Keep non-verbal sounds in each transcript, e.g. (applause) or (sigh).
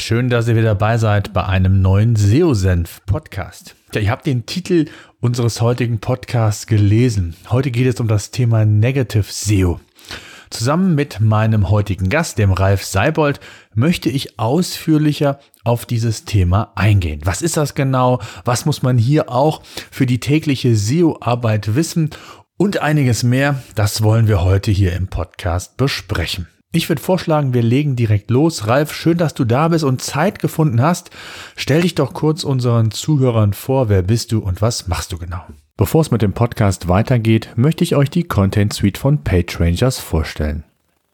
Schön, dass ihr wieder dabei seid bei einem neuen SEO-Senf-Podcast. Ja, ihr habt den Titel unseres heutigen Podcasts gelesen. Heute geht es um das Thema Negative SEO. Zusammen mit meinem heutigen Gast, dem Ralf Seibold, möchte ich ausführlicher auf dieses Thema eingehen. Was ist das genau? Was muss man hier auch für die tägliche SEO-Arbeit wissen? Und einiges mehr, das wollen wir heute hier im Podcast besprechen. Ich würde vorschlagen, wir legen direkt los. Ralf, schön, dass du da bist und Zeit gefunden hast. Stell dich doch kurz unseren Zuhörern vor, wer bist du und was machst du genau? Bevor es mit dem Podcast weitergeht, möchte ich euch die Content Suite von PageRangers vorstellen.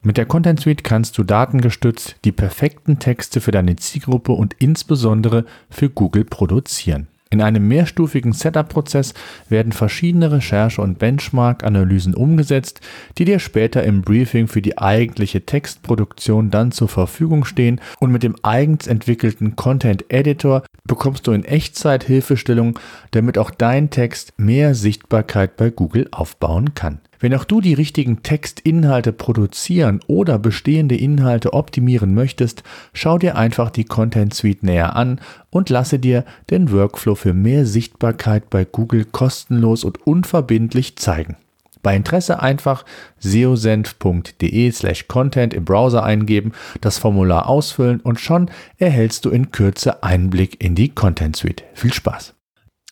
Mit der Content Suite kannst du datengestützt die perfekten Texte für deine Zielgruppe und insbesondere für Google produzieren. In einem mehrstufigen Setup-Prozess werden verschiedene Recherche- und Benchmark-Analysen umgesetzt, die dir später im Briefing für die eigentliche Textproduktion dann zur Verfügung stehen und mit dem eigens entwickelten Content Editor bekommst du in Echtzeit Hilfestellung, damit auch dein Text mehr Sichtbarkeit bei Google aufbauen kann. Wenn auch du die richtigen Textinhalte produzieren oder bestehende Inhalte optimieren möchtest, schau dir einfach die Content Suite näher an und lasse dir den Workflow für mehr Sichtbarkeit bei Google kostenlos und unverbindlich zeigen. Bei Interesse einfach seosenf.de slash content im Browser eingeben, das Formular ausfüllen und schon erhältst du in Kürze Einblick in die Content Suite. Viel Spaß!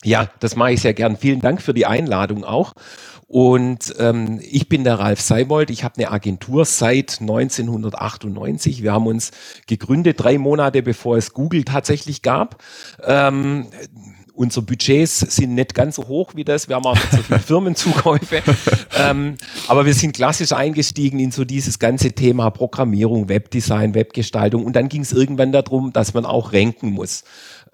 Ja, das mache ich sehr gern. Vielen Dank für die Einladung auch. Und ähm, ich bin der Ralf Seibold. Ich habe eine Agentur seit 1998. Wir haben uns gegründet, drei Monate bevor es Google tatsächlich gab. Ähm, unsere Budgets sind nicht ganz so hoch wie das. Wir haben auch nicht so viele (laughs) Firmenzukäufe. ähm, aber wir sind klassisch eingestiegen in so dieses ganze Thema Programmierung, Webdesign, Webgestaltung. Und dann ging es irgendwann darum, dass man auch ranken muss.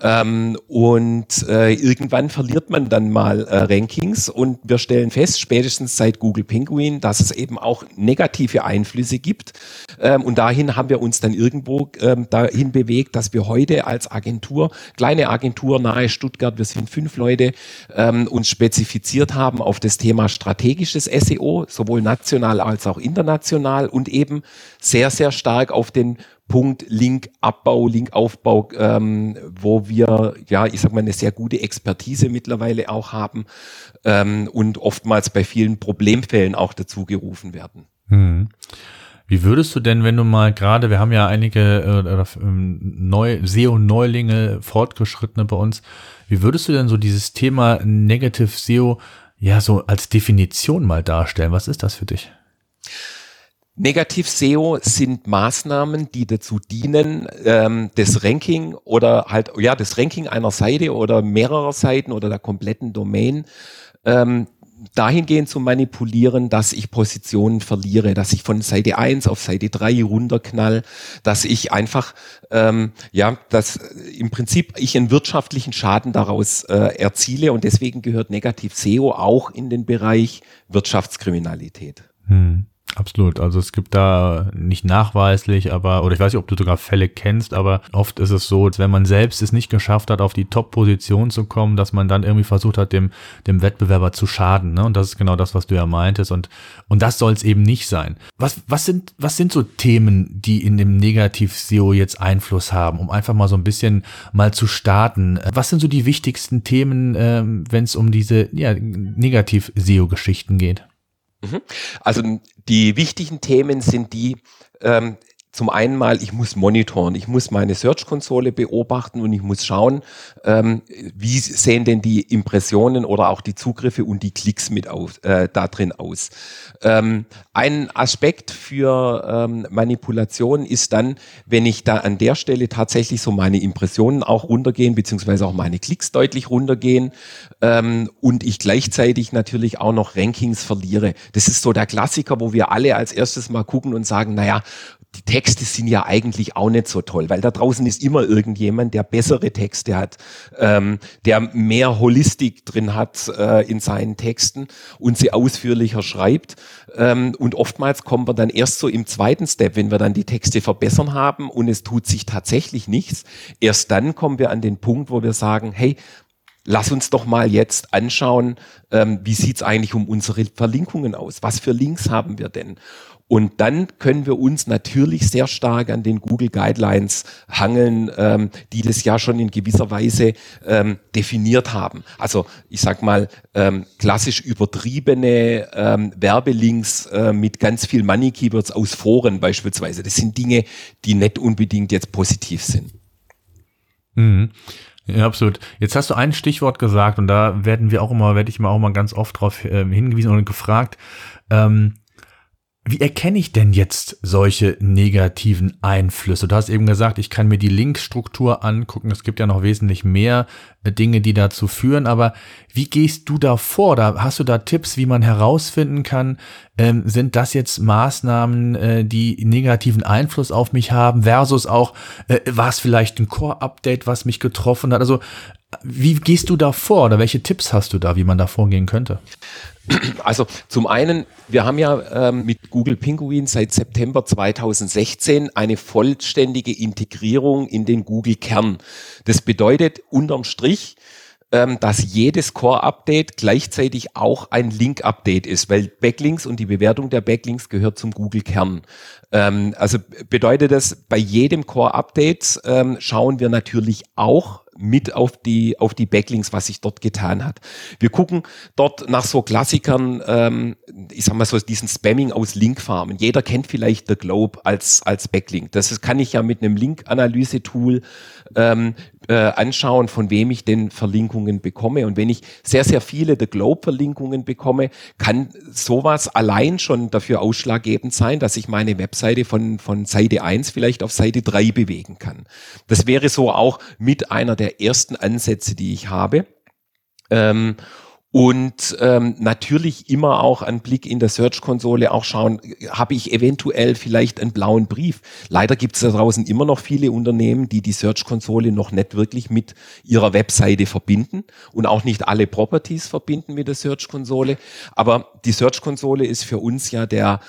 Ähm, und äh, irgendwann verliert man dann mal äh, Rankings und wir stellen fest, spätestens seit Google Penguin, dass es eben auch negative Einflüsse gibt. Ähm, und dahin haben wir uns dann irgendwo ähm, dahin bewegt, dass wir heute als Agentur, kleine Agentur nahe Stuttgart, wir sind fünf Leute, ähm, uns spezifiziert haben auf das Thema strategisches SEO, sowohl national als auch international und eben sehr, sehr stark auf den Punkt Linkabbau, Linkaufbau, ähm, wo wir, ja, ich sag mal, eine sehr gute Expertise mittlerweile auch haben ähm, und oftmals bei vielen Problemfällen auch dazu gerufen werden. Hm. Wie würdest du denn, wenn du mal gerade, wir haben ja einige äh, ähm, neu, SEO-Neulinge, Fortgeschrittene bei uns, wie würdest du denn so dieses Thema Negative SEO ja so als Definition mal darstellen? Was ist das für dich? Negativ-SEO sind Maßnahmen, die dazu dienen, ähm, das Ranking oder halt, ja, das Ranking einer Seite oder mehrerer Seiten oder der kompletten Domain ähm, dahingehend zu manipulieren, dass ich Positionen verliere, dass ich von Seite 1 auf Seite 3 runterknall, dass ich einfach, ähm, ja, dass im Prinzip ich einen wirtschaftlichen Schaden daraus äh, erziele und deswegen gehört Negativ-SEO auch in den Bereich Wirtschaftskriminalität. Hm. Absolut. Also es gibt da nicht nachweislich, aber, oder ich weiß nicht, ob du sogar Fälle kennst, aber oft ist es so, wenn man selbst es nicht geschafft hat, auf die Top-Position zu kommen, dass man dann irgendwie versucht hat, dem, dem Wettbewerber zu schaden. Ne? Und das ist genau das, was du ja meintest. Und, und das soll es eben nicht sein. Was, was sind, was sind so Themen, die in dem Negativ-SEO jetzt Einfluss haben, um einfach mal so ein bisschen mal zu starten? Was sind so die wichtigsten Themen, ähm, wenn es um diese ja, Negativ-SEO-Geschichten geht? Mhm. Also die wichtigen Themen sind die, ähm, zum einen mal, ich muss monitoren, ich muss meine Search-Konsole beobachten und ich muss schauen, ähm, wie sehen denn die Impressionen oder auch die Zugriffe und die Klicks mit auf, äh, da drin aus. Ähm, ein Aspekt für ähm, Manipulation ist dann, wenn ich da an der Stelle tatsächlich so meine Impressionen auch runtergehen, beziehungsweise auch meine Klicks deutlich runtergehen ähm, und ich gleichzeitig natürlich auch noch Rankings verliere. Das ist so der Klassiker, wo wir alle als erstes mal gucken und sagen, naja, die Texte sind ja eigentlich auch nicht so toll, weil da draußen ist immer irgendjemand, der bessere Texte hat, ähm, der mehr Holistik drin hat äh, in seinen Texten und sie ausführlicher schreibt. Ähm, und oftmals kommen wir dann erst so im zweiten Step, wenn wir dann die Texte verbessern haben und es tut sich tatsächlich nichts. Erst dann kommen wir an den Punkt, wo wir sagen, hey, Lass uns doch mal jetzt anschauen, ähm, wie sieht's eigentlich um unsere Verlinkungen aus? Was für Links haben wir denn? Und dann können wir uns natürlich sehr stark an den Google Guidelines hangeln, ähm, die das ja schon in gewisser Weise ähm, definiert haben. Also ich sag mal, ähm, klassisch übertriebene ähm, Werbelinks äh, mit ganz viel Money Keywords aus Foren beispielsweise. Das sind Dinge, die nicht unbedingt jetzt positiv sind. Mhm. Ja, absolut. Jetzt hast du ein Stichwort gesagt und da werden wir auch immer, werde ich mal auch mal ganz oft darauf äh, hingewiesen und gefragt. Ähm, wie erkenne ich denn jetzt solche negativen Einflüsse? Du hast eben gesagt, ich kann mir die Linkstruktur angucken. Es gibt ja noch wesentlich mehr äh, Dinge, die dazu führen. Aber wie gehst du da vor? Da hast du da Tipps, wie man herausfinden kann, ähm, sind das jetzt Maßnahmen, äh, die negativen Einfluss auf mich haben, versus auch, äh, war es vielleicht ein Core-Update, was mich getroffen hat? Also wie gehst du da vor oder welche Tipps hast du da, wie man da vorgehen könnte? Also zum einen, wir haben ja ähm, mit Google Penguin seit September 2016 eine vollständige Integrierung in den Google Kern. Das bedeutet unterm Strich, ähm, dass jedes Core-Update gleichzeitig auch ein Link-Update ist, weil Backlinks und die Bewertung der Backlinks gehört zum Google-Kern. Ähm, also bedeutet das, bei jedem Core-Update ähm, schauen wir natürlich auch mit auf die, auf die Backlinks, was sich dort getan hat. Wir gucken dort nach so Klassikern, ähm, ich sag mal so diesen Spamming aus Linkfarmen. Jeder kennt vielleicht The Globe als, als Backlink. Das kann ich ja mit einem Link-Analyse-Tool ähm, äh, anschauen, von wem ich denn Verlinkungen bekomme. Und wenn ich sehr, sehr viele The Globe-Verlinkungen bekomme, kann sowas allein schon dafür ausschlaggebend sein, dass ich meine Webseite von, von Seite 1 vielleicht auf Seite 3 bewegen kann. Das wäre so auch mit einer der ersten Ansätze, die ich habe. Ähm, und ähm, natürlich immer auch einen Blick in der Search-Konsole auch schauen, habe ich eventuell vielleicht einen blauen Brief. Leider gibt es da draußen immer noch viele Unternehmen, die die Search-Konsole noch nicht wirklich mit ihrer Webseite verbinden und auch nicht alle Properties verbinden mit der Search-Konsole. Aber die Search-Konsole ist für uns ja der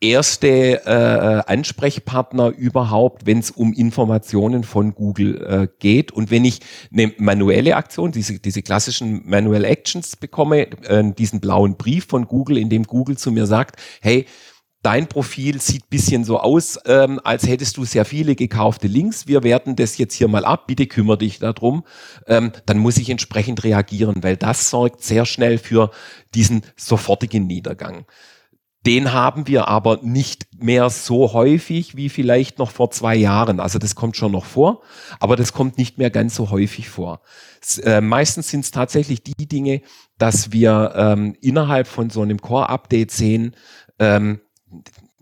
erste äh, Ansprechpartner überhaupt, wenn es um Informationen von Google äh, geht. Und wenn ich eine manuelle Aktion, diese, diese klassischen Manual Actions bekomme, äh, diesen blauen Brief von Google, in dem Google zu mir sagt, hey, dein Profil sieht bisschen so aus, ähm, als hättest du sehr viele gekaufte Links. Wir werten das jetzt hier mal ab. Bitte kümmere dich darum. Ähm, dann muss ich entsprechend reagieren, weil das sorgt sehr schnell für diesen sofortigen Niedergang. Den haben wir aber nicht mehr so häufig wie vielleicht noch vor zwei Jahren. Also das kommt schon noch vor, aber das kommt nicht mehr ganz so häufig vor. Äh, meistens sind es tatsächlich die Dinge, dass wir ähm, innerhalb von so einem Core-Update sehen, ähm,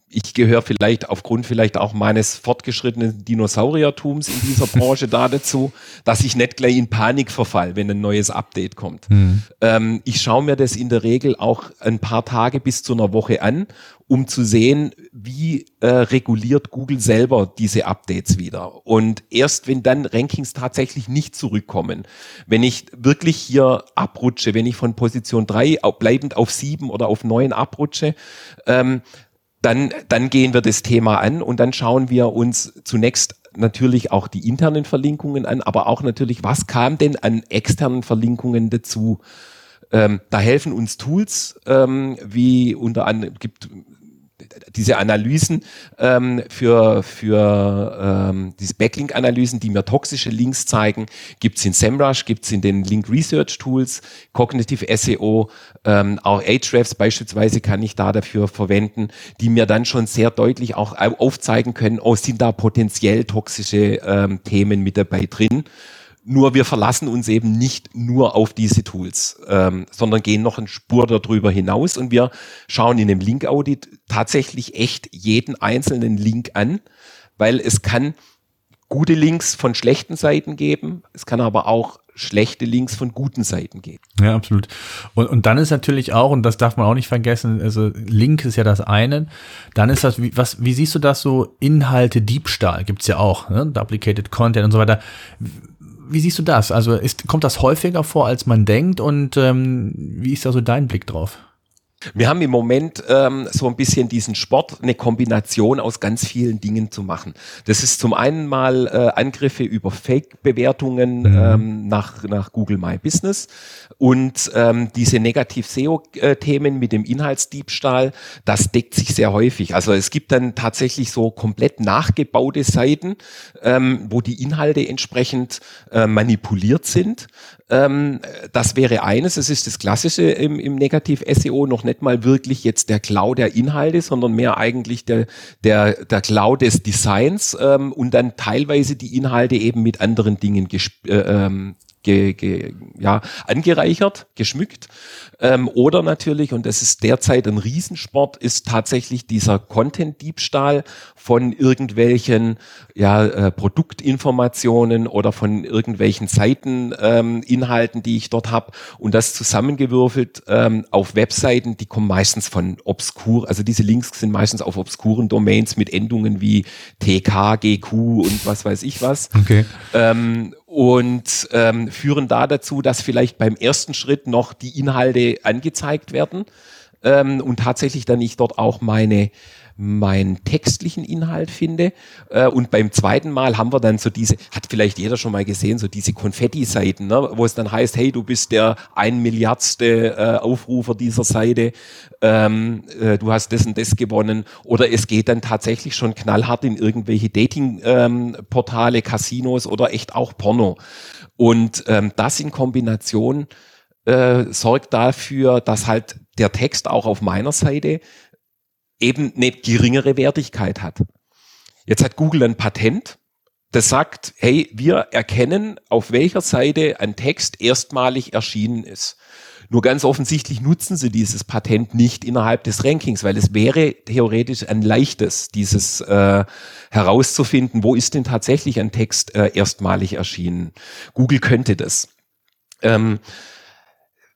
ich gehöre vielleicht aufgrund vielleicht auch meines fortgeschrittenen Dinosauriertums in dieser (laughs) Branche da dazu, dass ich nicht gleich in Panik verfall, wenn ein neues Update kommt. Mhm. Ähm, ich schaue mir das in der Regel auch ein paar Tage bis zu einer Woche an, um zu sehen, wie äh, reguliert Google selber diese Updates wieder. Und erst wenn dann Rankings tatsächlich nicht zurückkommen, wenn ich wirklich hier abrutsche, wenn ich von Position 3 bleibend auf 7 oder auf 9 abrutsche, ähm, dann, dann gehen wir das Thema an und dann schauen wir uns zunächst natürlich auch die internen Verlinkungen an, aber auch natürlich, was kam denn an externen Verlinkungen dazu? Ähm, da helfen uns Tools, ähm, wie unter anderem gibt diese Analysen ähm, für, für ähm, diese Backlink-Analysen, die mir toxische Links zeigen, gibt's in SEMrush, gibt's in den Link Research Tools, Cognitive SEO, ähm, auch Ahrefs beispielsweise kann ich da dafür verwenden, die mir dann schon sehr deutlich auch aufzeigen können, oh, sind da potenziell toxische ähm, Themen mit dabei drin. Nur wir verlassen uns eben nicht nur auf diese Tools, ähm, sondern gehen noch eine Spur darüber hinaus und wir schauen in dem Link-Audit tatsächlich echt jeden einzelnen Link an, weil es kann gute Links von schlechten Seiten geben. Es kann aber auch schlechte Links von guten Seiten geben. Ja, absolut. Und, und dann ist natürlich auch, und das darf man auch nicht vergessen, also Link ist ja das eine. Dann ist das, wie, was, wie siehst du das so? Inhalte, Diebstahl gibt's ja auch, ne? Duplicated Content und so weiter. Wie siehst du das? Also ist, kommt das häufiger vor, als man denkt? Und ähm, wie ist da so dein Blick drauf? Wir haben im Moment ähm, so ein bisschen diesen Sport, eine Kombination aus ganz vielen Dingen zu machen. Das ist zum einen mal äh, Angriffe über Fake-Bewertungen mhm. ähm, nach, nach Google My Business und ähm, diese Negativ-SEO-Themen mit dem Inhaltsdiebstahl, das deckt sich sehr häufig. Also es gibt dann tatsächlich so komplett nachgebaute Seiten, ähm, wo die Inhalte entsprechend äh, manipuliert sind. Ähm, das wäre eines, es ist das Klassische im, im Negativ-SEO, noch nicht mal wirklich jetzt der Cloud der Inhalte, sondern mehr eigentlich der, der, der Cloud des Designs ähm, und dann teilweise die Inhalte eben mit anderen Dingen äh, ähm, ge, ge, ja, angereichert, geschmückt. Ähm, oder natürlich, und das ist derzeit ein Riesensport, ist tatsächlich dieser Content-Diebstahl von irgendwelchen ja, äh, Produktinformationen oder von irgendwelchen Seiteninhalten, ähm, die ich dort habe. Und das zusammengewürfelt ähm, auf Webseiten, die kommen meistens von obskur, also diese Links sind meistens auf obskuren Domains mit Endungen wie TK, GQ und was weiß ich was. Okay. Ähm, und ähm, führen da dazu, dass vielleicht beim ersten Schritt noch die Inhalte angezeigt werden ähm, und tatsächlich dann ich dort auch meine meinen textlichen Inhalt finde. Äh, und beim zweiten Mal haben wir dann so diese, hat vielleicht jeder schon mal gesehen, so diese Konfetti-Seiten, ne, wo es dann heißt, hey, du bist der ein Milliardste äh, Aufrufer dieser Seite, ähm, äh, du hast das und das gewonnen. Oder es geht dann tatsächlich schon knallhart in irgendwelche Dating-Portale, ähm, Casinos oder echt auch Porno. Und ähm, das in Kombination äh, sorgt dafür, dass halt der Text auch auf meiner Seite eben eine geringere Wertigkeit hat. Jetzt hat Google ein Patent, das sagt, hey, wir erkennen, auf welcher Seite ein Text erstmalig erschienen ist. Nur ganz offensichtlich nutzen sie dieses Patent nicht innerhalb des Rankings, weil es wäre theoretisch ein leichtes, dieses äh, herauszufinden, wo ist denn tatsächlich ein Text äh, erstmalig erschienen. Google könnte das. Ähm,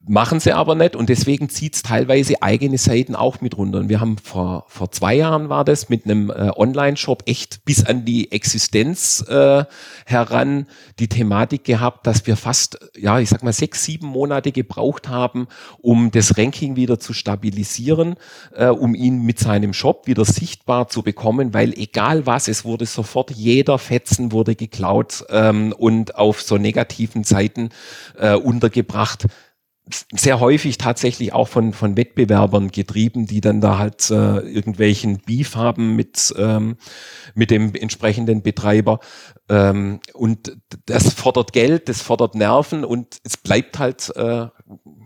Machen sie aber nicht und deswegen zieht's teilweise eigene Seiten auch mit runter. Und wir haben vor, vor zwei Jahren war das mit einem äh, Online-Shop echt bis an die Existenz äh, heran die Thematik gehabt, dass wir fast, ja, ich sag mal, sechs, sieben Monate gebraucht haben, um das Ranking wieder zu stabilisieren, äh, um ihn mit seinem Shop wieder sichtbar zu bekommen, weil egal was, es wurde sofort jeder Fetzen wurde geklaut ähm, und auf so negativen Seiten äh, untergebracht sehr häufig tatsächlich auch von, von Wettbewerbern getrieben, die dann da halt äh, irgendwelchen Beef haben mit, ähm, mit dem entsprechenden Betreiber. Ähm, und das fordert Geld, das fordert Nerven und es bleibt halt äh,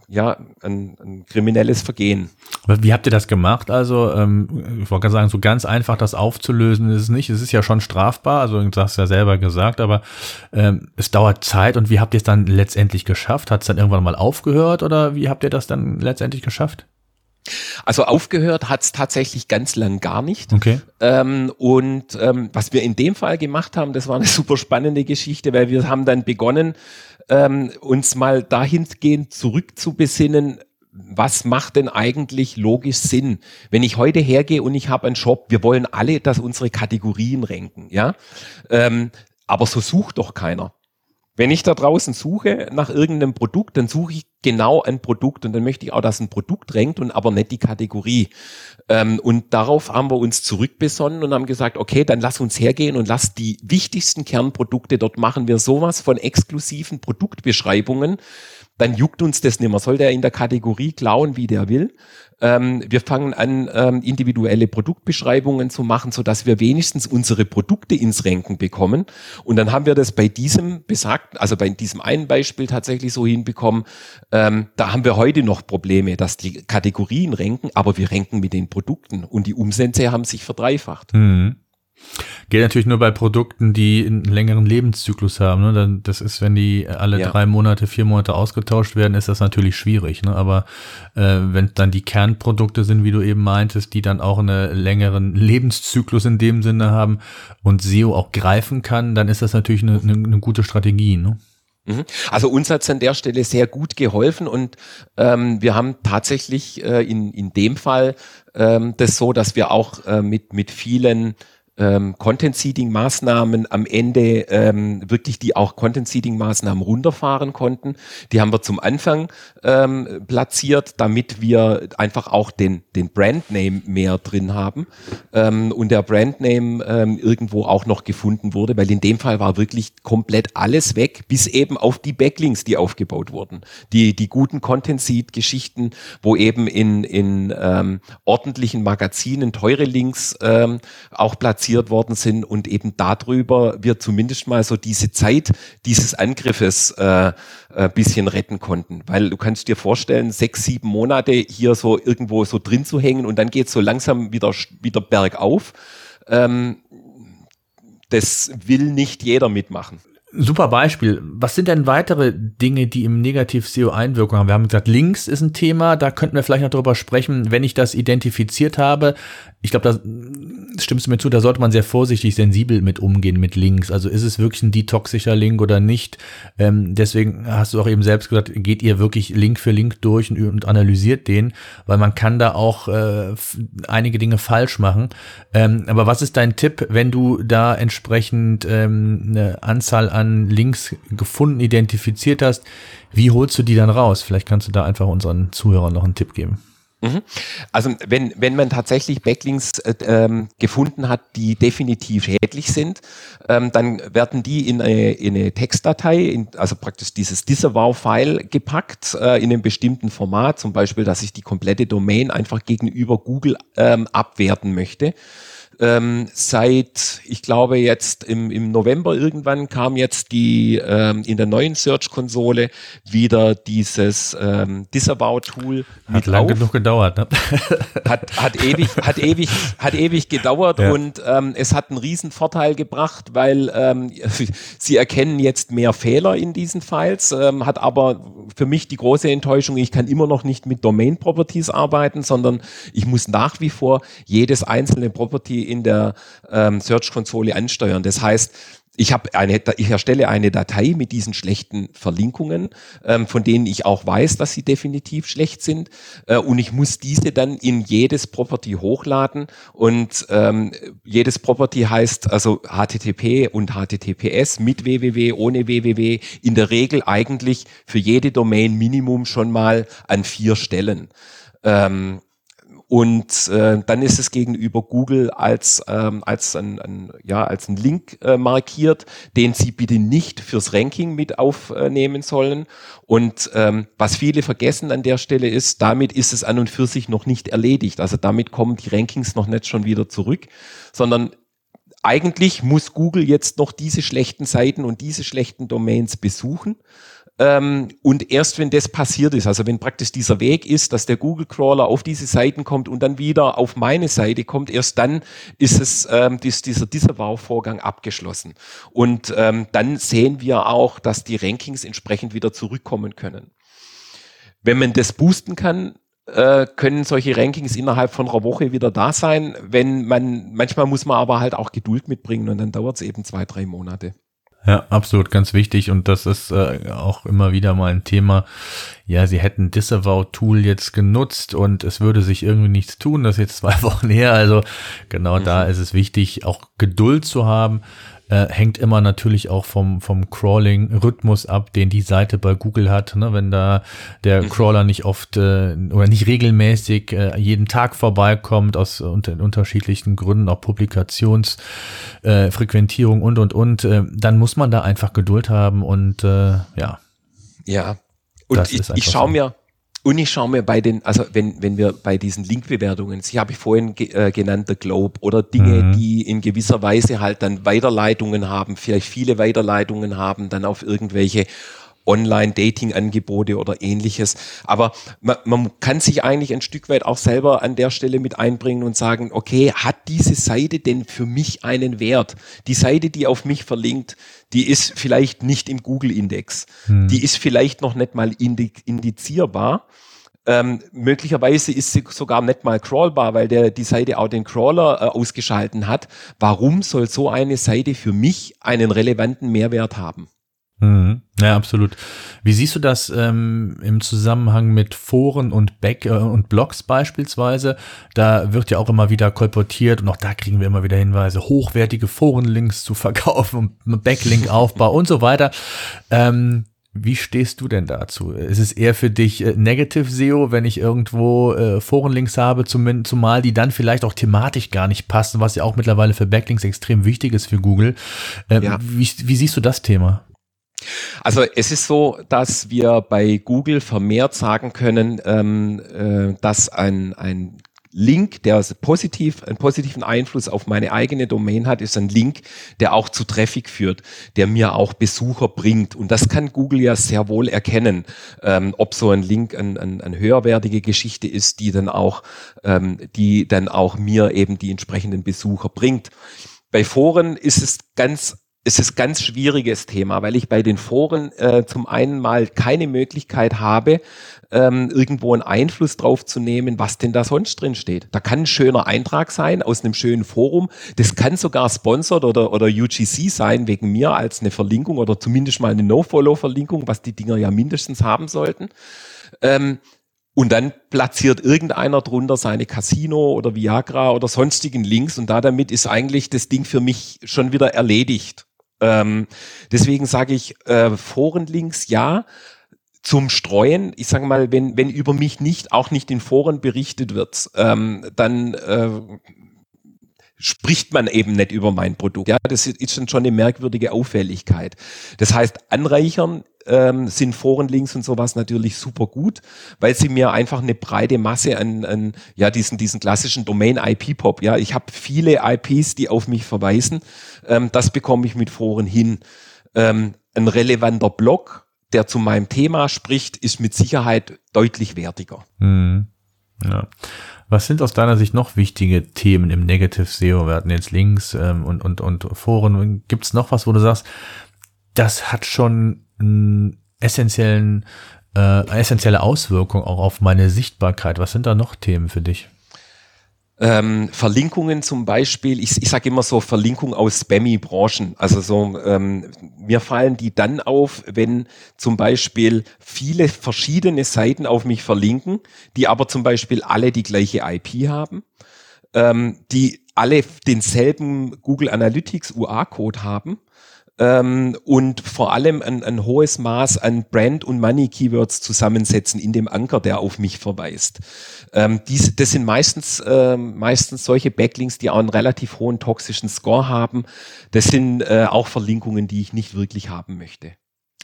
ja, ein, ein kriminelles Vergehen. Wie habt ihr das gemacht? Also, ähm, ich wollte gerade sagen, so ganz einfach das aufzulösen ist es nicht. Es ist ja schon strafbar, also du hast ja selber gesagt, aber ähm, es dauert Zeit und wie habt ihr es dann letztendlich geschafft? Hat es dann irgendwann mal aufgehört oder wie habt ihr das dann letztendlich geschafft? Also aufgehört hat es tatsächlich ganz lang gar nicht. Okay. Ähm, und ähm, was wir in dem Fall gemacht haben, das war eine (laughs) super spannende Geschichte, weil wir haben dann begonnen, ähm, uns mal dahingehend zurückzubesinnen, was macht denn eigentlich logisch Sinn? Wenn ich heute hergehe und ich habe einen Shop, wir wollen alle, dass unsere Kategorien ranken, ja, ähm, aber so sucht doch keiner. Wenn ich da draußen suche nach irgendeinem Produkt, dann suche ich genau ein Produkt und dann möchte ich auch, dass ein Produkt rankt und aber nicht die Kategorie. Ähm, und darauf haben wir uns zurückbesonnen und haben gesagt, okay, dann lass uns hergehen und lass die wichtigsten Kernprodukte, dort machen wir sowas von exklusiven Produktbeschreibungen, dann juckt uns das nicht mehr. Soll der in der Kategorie klauen, wie der will? Ähm, wir fangen an, ähm, individuelle Produktbeschreibungen zu machen, so dass wir wenigstens unsere Produkte ins Ranken bekommen. Und dann haben wir das bei diesem besagten, also bei diesem einen Beispiel tatsächlich so hinbekommen. Ähm, da haben wir heute noch Probleme, dass die Kategorien ranken, aber wir ranken mit den Produkten und die Umsätze haben sich verdreifacht. Mhm. Geht natürlich nur bei Produkten, die einen längeren Lebenszyklus haben. Ne? Dann, das ist, wenn die alle ja. drei Monate, vier Monate ausgetauscht werden, ist das natürlich schwierig. Ne? Aber äh, wenn dann die Kernprodukte sind, wie du eben meintest, die dann auch einen längeren Lebenszyklus in dem Sinne haben und SEO auch greifen kann, dann ist das natürlich eine, eine, eine gute Strategie. Ne? Mhm. Also uns hat es an der Stelle sehr gut geholfen und ähm, wir haben tatsächlich äh, in, in dem Fall ähm, das so, dass wir auch äh, mit, mit vielen ähm, Content-Seeding-Maßnahmen am Ende ähm, wirklich die auch Content-Seeding-Maßnahmen runterfahren konnten. Die haben wir zum Anfang ähm, platziert, damit wir einfach auch den, den Brandname mehr drin haben ähm, und der Brandname ähm, irgendwo auch noch gefunden wurde, weil in dem Fall war wirklich komplett alles weg, bis eben auf die Backlinks, die aufgebaut wurden. Die, die guten Content-Seed-Geschichten, wo eben in, in ähm, ordentlichen Magazinen teure Links ähm, auch platziert platziert worden sind und eben darüber wir zumindest mal so diese Zeit dieses Angriffes äh, äh, bisschen retten konnten. Weil du kannst dir vorstellen, sechs, sieben Monate hier so irgendwo so drin zu hängen und dann geht es so langsam wieder, wieder bergauf. Ähm, das will nicht jeder mitmachen. Super Beispiel. Was sind denn weitere Dinge, die im Negativ-SEO Einwirkung haben? Wir haben gesagt, Links ist ein Thema, da könnten wir vielleicht noch darüber sprechen, wenn ich das identifiziert habe. Ich glaube, da stimmst du mir zu, da sollte man sehr vorsichtig, sensibel mit umgehen mit Links. Also ist es wirklich ein detoxischer Link oder nicht? Ähm, deswegen hast du auch eben selbst gesagt, geht ihr wirklich Link für Link durch und, und analysiert den, weil man kann da auch äh, einige Dinge falsch machen. Ähm, aber was ist dein Tipp, wenn du da entsprechend ähm, eine Anzahl an an Links gefunden, identifiziert hast, wie holst du die dann raus? Vielleicht kannst du da einfach unseren Zuhörern noch einen Tipp geben. Mhm. Also wenn, wenn man tatsächlich Backlinks äh, ähm, gefunden hat, die definitiv schädlich sind, ähm, dann werden die in eine, in eine Textdatei, in, also praktisch dieses Disavow-File gepackt äh, in einem bestimmten Format, zum Beispiel, dass ich die komplette Domain einfach gegenüber Google ähm, abwerten möchte ähm, seit, ich glaube jetzt im, im November irgendwann kam jetzt die ähm, in der neuen Search-Konsole wieder dieses ähm, Disavow-Tool Hat lang genug gedauert, ne? (laughs) hat, hat ewig, hat ewig, hat ewig gedauert ja. und ähm, es hat einen riesen Vorteil gebracht, weil ähm, (laughs) sie erkennen jetzt mehr Fehler in diesen Files, ähm, hat aber für mich die große Enttäuschung, ich kann immer noch nicht mit Domain Properties arbeiten, sondern ich muss nach wie vor jedes einzelne Property in der ähm, Search-Konsole ansteuern. Das heißt, ich habe eine, ich erstelle eine Datei mit diesen schlechten Verlinkungen, ähm, von denen ich auch weiß, dass sie definitiv schlecht sind, äh, und ich muss diese dann in jedes Property hochladen und ähm, jedes Property heißt also HTTP und HTTPS mit www, ohne www, in der Regel eigentlich für jede Domain Minimum schon mal an vier Stellen. Ähm, und äh, dann ist es gegenüber Google als, ähm, als, ein, ein, ja, als ein Link äh, markiert, den sie bitte nicht fürs Ranking mit aufnehmen sollen. Und ähm, was viele vergessen an der Stelle ist, damit ist es an und für sich noch nicht erledigt. Also damit kommen die Rankings noch nicht schon wieder zurück, sondern eigentlich muss Google jetzt noch diese schlechten Seiten und diese schlechten Domains besuchen ähm, und erst wenn das passiert ist, also wenn praktisch dieser Weg ist, dass der Google Crawler auf diese Seiten kommt und dann wieder auf meine Seite kommt, erst dann ist es ähm, dies, dieser Disavow-Vorgang abgeschlossen. Und ähm, dann sehen wir auch, dass die Rankings entsprechend wieder zurückkommen können. Wenn man das boosten kann, äh, können solche Rankings innerhalb von einer Woche wieder da sein. Wenn man, manchmal muss man aber halt auch Geduld mitbringen und dann dauert es eben zwei, drei Monate. Ja, absolut, ganz wichtig. Und das ist äh, auch immer wieder mal ein Thema. Ja, sie hätten Disavow-Tool jetzt genutzt und es würde sich irgendwie nichts tun. Das ist jetzt (laughs) zwei Wochen her. Also genau mhm. da ist es wichtig, auch Geduld zu haben äh, hängt immer natürlich auch vom, vom Crawling-Rhythmus ab, den die Seite bei Google hat. Ne? Wenn da der mhm. Crawler nicht oft äh, oder nicht regelmäßig äh, jeden Tag vorbeikommt, aus unter, unterschiedlichen Gründen, auch Publikationsfrequentierung äh, und, und, und, äh, dann muss man da einfach Geduld haben und äh, ja. Ja, und ich, ich schaue so. mir und ich schaue mir bei den, also wenn, wenn wir bei diesen Linkbewertungen, sie habe ich vorhin ge, äh, genannt, der Globe, oder Dinge, mhm. die in gewisser Weise halt dann Weiterleitungen haben, vielleicht viele Weiterleitungen haben, dann auf irgendwelche Online-Dating-Angebote oder ähnliches. Aber man, man kann sich eigentlich ein Stück weit auch selber an der Stelle mit einbringen und sagen, okay, hat diese Seite denn für mich einen Wert? Die Seite, die auf mich verlinkt, die ist vielleicht nicht im Google-Index. Hm. Die ist vielleicht noch nicht mal indizierbar. Ähm, möglicherweise ist sie sogar nicht mal crawlbar, weil der die Seite auch den Crawler äh, ausgeschalten hat. Warum soll so eine Seite für mich einen relevanten Mehrwert haben? Mhm. Ja, absolut. Wie siehst du das ähm, im Zusammenhang mit Foren und Back äh, und Blogs beispielsweise? Da wird ja auch immer wieder kolportiert und auch da kriegen wir immer wieder Hinweise, hochwertige Forenlinks zu verkaufen und Backlink-Aufbau und so weiter. Ähm, wie stehst du denn dazu? Ist es eher für dich äh, Negative SEO, wenn ich irgendwo äh, Forenlinks habe, zum, zumal die dann vielleicht auch thematisch gar nicht passen, was ja auch mittlerweile für Backlinks extrem wichtig ist für Google. Ähm, ja. wie, wie siehst du das Thema? Also es ist so, dass wir bei Google vermehrt sagen können, ähm, äh, dass ein, ein Link, der positiv, einen positiven Einfluss auf meine eigene Domain hat, ist ein Link, der auch zu Traffic führt, der mir auch Besucher bringt. Und das kann Google ja sehr wohl erkennen, ähm, ob so ein Link eine ein, ein höherwertige Geschichte ist, die dann auch, ähm, die dann auch mir eben die entsprechenden Besucher bringt. Bei Foren ist es ganz es ist ganz schwieriges Thema, weil ich bei den Foren äh, zum einen mal keine Möglichkeit habe, ähm, irgendwo einen Einfluss drauf zu nehmen, was denn da sonst drin steht. Da kann ein schöner Eintrag sein aus einem schönen Forum. Das kann sogar sponsored oder, oder UGC sein wegen mir als eine Verlinkung oder zumindest mal eine No-Follow-Verlinkung, was die Dinger ja mindestens haben sollten. Ähm, und dann platziert irgendeiner drunter seine Casino oder Viagra oder sonstigen Links und da damit ist eigentlich das Ding für mich schon wieder erledigt. Ähm, deswegen sage ich, äh, Forenlinks ja, zum Streuen, ich sage mal, wenn, wenn über mich nicht, auch nicht in Foren berichtet wird, ähm, dann äh, spricht man eben nicht über mein Produkt. Ja, das ist schon eine merkwürdige Auffälligkeit. Das heißt, anreichern ähm, sind Forenlinks und sowas natürlich super gut, weil sie mir einfach eine breite Masse an, an ja diesen diesen klassischen Domain IP Pop. Ja, ich habe viele IPs, die auf mich verweisen. Ähm, das bekomme ich mit Foren hin. Ähm, ein relevanter Blog, der zu meinem Thema spricht, ist mit Sicherheit deutlich wertiger. Hm. Ja. Was sind aus deiner Sicht noch wichtige Themen im Negative SEO? Wir hatten jetzt Links ähm, und, und, und Foren. Gibt es noch was, wo du sagst, das hat schon einen essentiellen, äh, essentielle Auswirkung auch auf meine Sichtbarkeit? Was sind da noch Themen für dich? Ähm, Verlinkungen zum Beispiel, ich, ich sage immer so Verlinkung aus Spammy-Branchen. Also so, ähm, mir fallen die dann auf, wenn zum Beispiel viele verschiedene Seiten auf mich verlinken, die aber zum Beispiel alle die gleiche IP haben, ähm, die alle denselben Google Analytics UA-Code haben ähm, und vor allem ein, ein hohes Maß an Brand- und Money-Keywords zusammensetzen in dem Anker, der auf mich verweist. Ähm, diese, das sind meistens, äh, meistens solche Backlinks, die auch einen relativ hohen toxischen Score haben. Das sind äh, auch Verlinkungen, die ich nicht wirklich haben möchte.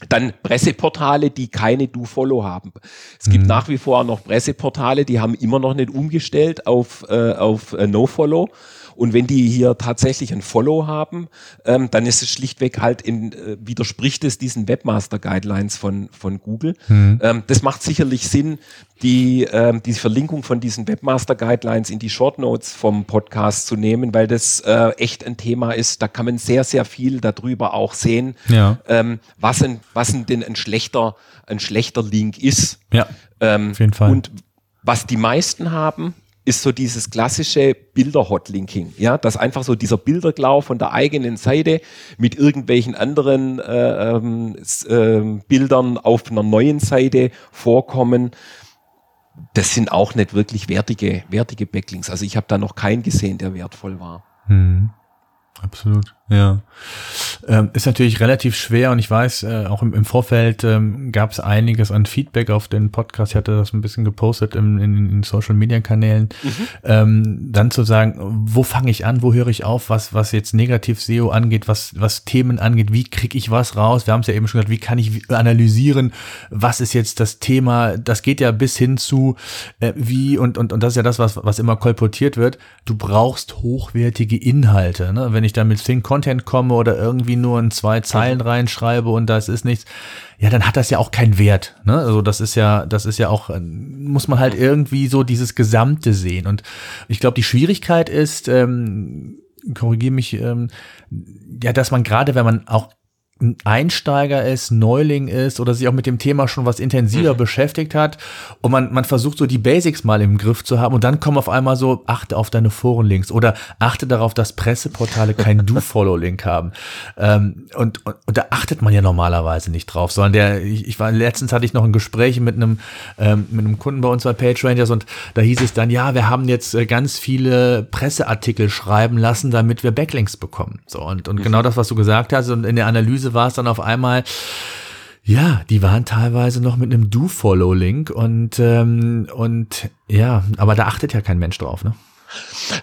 Dann Presseportale, die keine Do-Follow haben. Es gibt mhm. nach wie vor noch Presseportale, die haben immer noch nicht umgestellt auf, äh, auf äh, No-Follow. Und wenn die hier tatsächlich ein Follow haben, ähm, dann ist es schlichtweg halt in, äh, widerspricht es diesen Webmaster Guidelines von, von Google. Mhm. Ähm, das macht sicherlich Sinn, die, ähm, die Verlinkung von diesen Webmaster Guidelines in die Short Notes vom Podcast zu nehmen, weil das äh, echt ein Thema ist. Da kann man sehr, sehr viel darüber auch sehen, ja. ähm, was, ein, was denn ein schlechter, ein schlechter Link ist. Ja, ähm, auf jeden Fall. Und was die meisten haben, ist so dieses klassische Bilder-Hotlinking, ja, dass einfach so dieser Bilderklau von der eigenen Seite mit irgendwelchen anderen äh, äh, Bildern auf einer neuen Seite vorkommen. Das sind auch nicht wirklich wertige, wertige Backlinks. Also ich habe da noch keinen gesehen, der wertvoll war. Hm. Absolut, ja. Ähm, ist natürlich relativ schwer und ich weiß, äh, auch im, im Vorfeld ähm, gab es einiges an Feedback auf den Podcast. Ich hatte das ein bisschen gepostet in, in, in Social Media Kanälen. Mhm. Ähm, dann zu sagen, wo fange ich an, wo höre ich auf, was, was jetzt negativ SEO angeht, was, was Themen angeht, wie kriege ich was raus? Wir haben es ja eben schon gesagt, wie kann ich analysieren, was ist jetzt das Thema? Das geht ja bis hin zu äh, wie, und, und, und das ist ja das, was, was immer kolportiert wird, du brauchst hochwertige Inhalte. Ne? Wenn ich ich da mit Think Content komme oder irgendwie nur in zwei Zeilen reinschreibe und das ist nichts, ja, dann hat das ja auch keinen Wert. Ne? Also das ist ja, das ist ja auch, muss man halt irgendwie so dieses Gesamte sehen. Und ich glaube, die Schwierigkeit ist, ähm, korrigiere mich, ähm, ja, dass man gerade, wenn man auch Einsteiger ist, Neuling ist oder sich auch mit dem Thema schon was intensiver mhm. beschäftigt hat und man, man versucht so die Basics mal im Griff zu haben und dann kommen auf einmal so, achte auf deine Forenlinks oder achte darauf, dass Presseportale kein (laughs) Do-Follow-Link haben. Ähm, und, und, und da achtet man ja normalerweise nicht drauf, sondern der, ich, ich war, letztens hatte ich noch ein Gespräch mit einem, ähm, mit einem Kunden bei uns bei PageRangers und da hieß es dann, ja, wir haben jetzt äh, ganz viele Presseartikel schreiben lassen, damit wir Backlinks bekommen. So, und, und mhm. genau das, was du gesagt hast und in der Analyse war es dann auf einmal, ja, die waren teilweise noch mit einem Do-Follow-Link und, ähm, und ja, aber da achtet ja kein Mensch drauf, ne?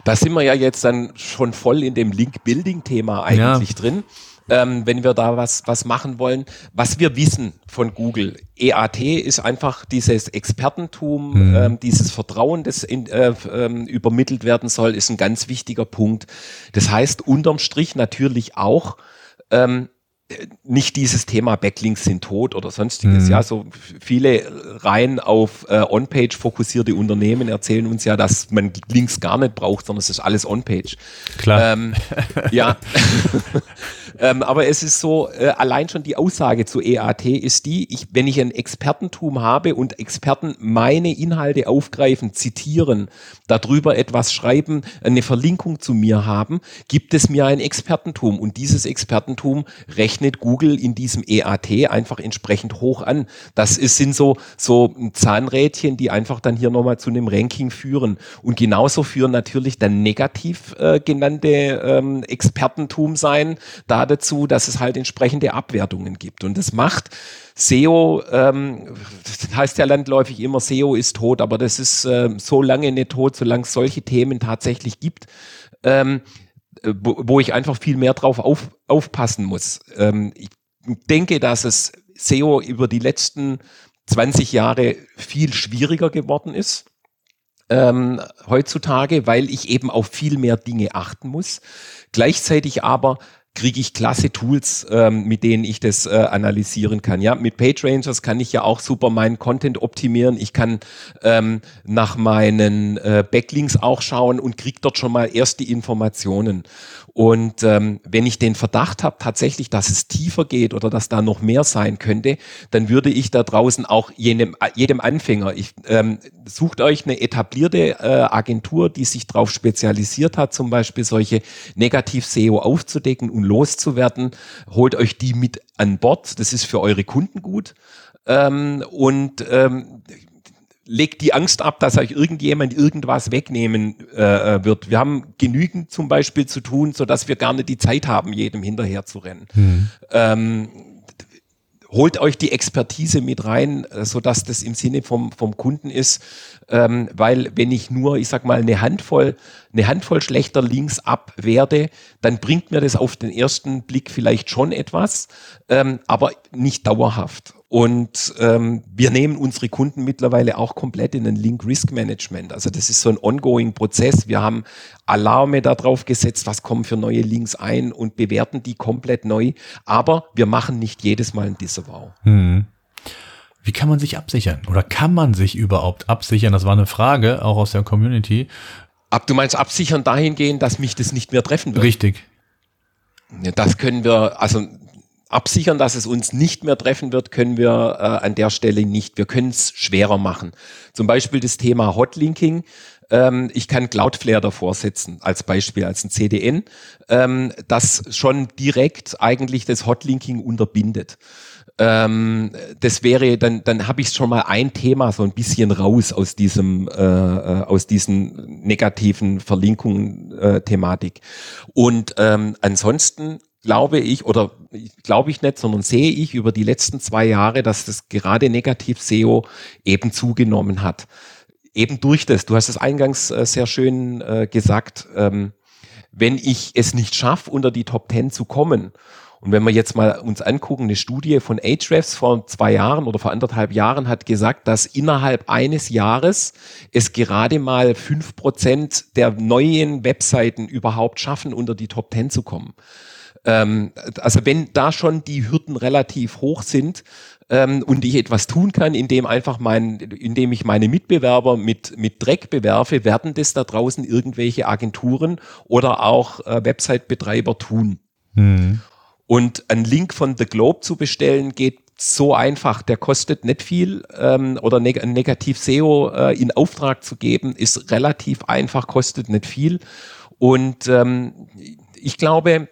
Da sind wir ja jetzt dann schon voll in dem Link-Building-Thema eigentlich ja. drin. Ähm, wenn wir da was, was machen wollen. Was wir wissen von Google, EAT ist einfach dieses Expertentum, mhm. ähm, dieses Vertrauen, das in, äh, ähm, übermittelt werden soll, ist ein ganz wichtiger Punkt. Das heißt unterm Strich natürlich auch, ähm, nicht dieses Thema Backlinks sind tot oder sonstiges. Mhm. Ja, so viele rein auf äh, On-Page fokussierte Unternehmen erzählen uns ja, dass man Links gar nicht braucht, sondern es ist alles On-Page. Klar. Ähm, ja. (laughs) ähm, aber es ist so, äh, allein schon die Aussage zu EAT ist die, ich, wenn ich ein Expertentum habe und Experten meine Inhalte aufgreifen, zitieren, darüber etwas schreiben, eine Verlinkung zu mir haben, gibt es mir ein Expertentum und dieses Expertentum rechnet Google in diesem EAT einfach entsprechend hoch an. Das ist, sind so, so Zahnrädchen, die einfach dann hier nochmal zu einem Ranking führen. Und genauso führen natürlich dann negativ äh, genannte ähm, Expertentum sein da dazu, dass es halt entsprechende Abwertungen gibt. Und das macht SEO, ähm, das heißt ja landläufig immer, SEO ist tot, aber das ist äh, so lange nicht tot, solange es solche Themen tatsächlich gibt. Ähm, äh, wo, ich einfach viel mehr drauf auf, aufpassen muss. Ähm, ich denke, dass es SEO über die letzten 20 Jahre viel schwieriger geworden ist. Ähm, heutzutage, weil ich eben auf viel mehr Dinge achten muss. Gleichzeitig aber kriege ich klasse Tools, ähm, mit denen ich das äh, analysieren kann. Ja, mit PageRangers kann ich ja auch super meinen Content optimieren. Ich kann ähm, nach meinen äh, Backlinks auch schauen und kriege dort schon mal erst die Informationen. Und ähm, wenn ich den Verdacht habe tatsächlich, dass es tiefer geht oder dass da noch mehr sein könnte, dann würde ich da draußen auch jedem, jedem Anfänger, ich, ähm, sucht euch eine etablierte äh, Agentur, die sich darauf spezialisiert hat, zum Beispiel solche Negativ-SEO aufzudecken und loszuwerden. Holt euch die mit an Bord. Das ist für eure Kunden gut. Ähm, und ähm, legt die Angst ab, dass euch irgendjemand irgendwas wegnehmen äh, äh, wird. Wir haben genügend zum Beispiel zu tun, so dass wir gar nicht die Zeit haben, jedem hinterher zu rennen. Mhm. Ähm, holt euch die Expertise mit rein, äh, so dass das im Sinne vom, vom Kunden ist, ähm, weil wenn ich nur, ich sag mal, eine Handvoll, eine Handvoll schlechter Links abwerde, dann bringt mir das auf den ersten Blick vielleicht schon etwas, ähm, aber nicht dauerhaft. Und ähm, wir nehmen unsere Kunden mittlerweile auch komplett in den Link Risk Management. Also das ist so ein ongoing Prozess. Wir haben Alarme darauf gesetzt, was kommen für neue Links ein und bewerten die komplett neu. Aber wir machen nicht jedes Mal ein Disavow. Hm. Wie kann man sich absichern? Oder kann man sich überhaupt absichern? Das war eine Frage, auch aus der Community. Ab, du meinst absichern dahingehend, dass mich das nicht mehr treffen wird? Richtig. Das können wir, also absichern, dass es uns nicht mehr treffen wird, können wir äh, an der Stelle nicht. Wir können es schwerer machen. Zum Beispiel das Thema Hotlinking. Ähm, ich kann Cloudflare davor setzen, als Beispiel, als ein CDN, ähm, das schon direkt eigentlich das Hotlinking unterbindet. Ähm, das wäre, dann, dann habe ich schon mal ein Thema so ein bisschen raus aus diesem, äh, äh aus diesen negativen Verlinkungen äh. Und ähm, ansonsten glaube ich, oder glaube ich nicht, sondern sehe ich über die letzten zwei Jahre, dass das gerade Negativ-SEO eben zugenommen hat. Eben durch das, du hast es eingangs äh, sehr schön äh, gesagt, ähm, wenn ich es nicht schaffe, unter die Top 10 zu kommen, und wenn wir jetzt mal uns angucken, eine Studie von Ahrefs vor zwei Jahren oder vor anderthalb Jahren hat gesagt, dass innerhalb eines Jahres es gerade mal fünf Prozent der neuen Webseiten überhaupt schaffen, unter die Top 10 zu kommen. Ähm, also wenn da schon die Hürden relativ hoch sind, ähm, und ich etwas tun kann, indem einfach mein, indem ich meine Mitbewerber mit, mit Dreck bewerfe, werden das da draußen irgendwelche Agenturen oder auch äh, Website-Betreiber tun. Mhm. Und ein Link von The Globe zu bestellen geht so einfach, der kostet nicht viel ähm, oder neg negativ SEO äh, in Auftrag zu geben, ist relativ einfach, kostet nicht viel. Und ähm, ich glaube,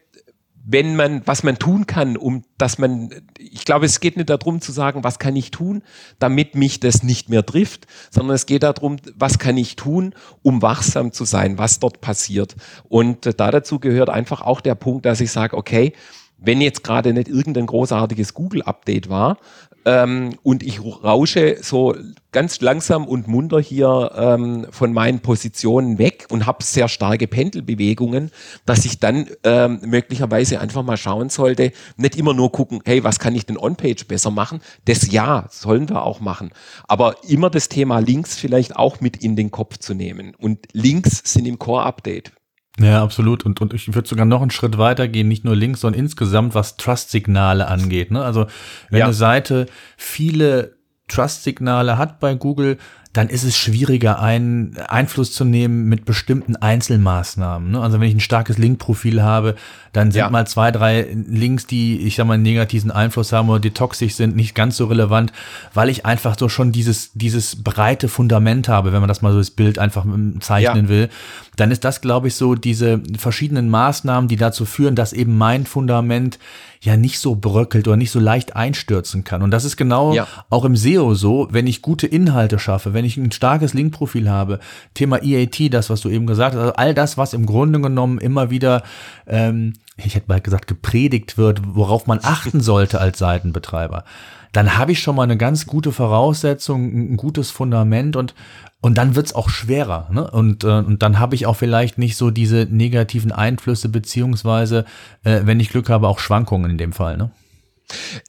wenn man, was man tun kann, um dass man, ich glaube, es geht nicht darum zu sagen, was kann ich tun, damit mich das nicht mehr trifft, sondern es geht darum, was kann ich tun, um wachsam zu sein, was dort passiert. Und da dazu gehört einfach auch der Punkt, dass ich sage, okay, wenn jetzt gerade nicht irgendein großartiges Google-Update war, ähm, und ich rausche so ganz langsam und munter hier ähm, von meinen Positionen weg und habe sehr starke Pendelbewegungen, dass ich dann ähm, möglicherweise einfach mal schauen sollte, nicht immer nur gucken, hey, was kann ich denn on-page besser machen? Das ja, sollen wir auch machen. Aber immer das Thema Links vielleicht auch mit in den Kopf zu nehmen. Und Links sind im Core-Update. Ja, absolut. Und, und ich würde sogar noch einen Schritt weiter gehen, nicht nur links, sondern insgesamt, was Trust-Signale angeht. Ne? Also wenn ja. eine Seite viele Trust-Signale hat bei Google, dann ist es schwieriger, einen Einfluss zu nehmen mit bestimmten Einzelmaßnahmen. Ne? Also wenn ich ein starkes Link-Profil habe, dann sind ja. mal zwei, drei Links, die, ich sag mal, einen negativen Einfluss haben oder die toxisch sind, nicht ganz so relevant, weil ich einfach so schon dieses, dieses breite Fundament habe, wenn man das mal so das Bild einfach zeichnen ja. will, dann ist das, glaube ich, so diese verschiedenen Maßnahmen, die dazu führen, dass eben mein Fundament ja nicht so bröckelt oder nicht so leicht einstürzen kann. Und das ist genau ja. auch im SEO so, wenn ich gute Inhalte schaffe, wenn ich ein starkes Linkprofil habe, Thema EAT, das, was du eben gesagt hast, also all das, was im Grunde genommen immer wieder ähm, ich hätte mal gesagt, gepredigt wird, worauf man (laughs) achten sollte als Seitenbetreiber, dann habe ich schon mal eine ganz gute Voraussetzung, ein gutes Fundament und und dann wird's auch schwerer. Ne? Und, äh, und dann habe ich auch vielleicht nicht so diese negativen Einflüsse, beziehungsweise, äh, wenn ich Glück habe, auch Schwankungen in dem Fall. Ne?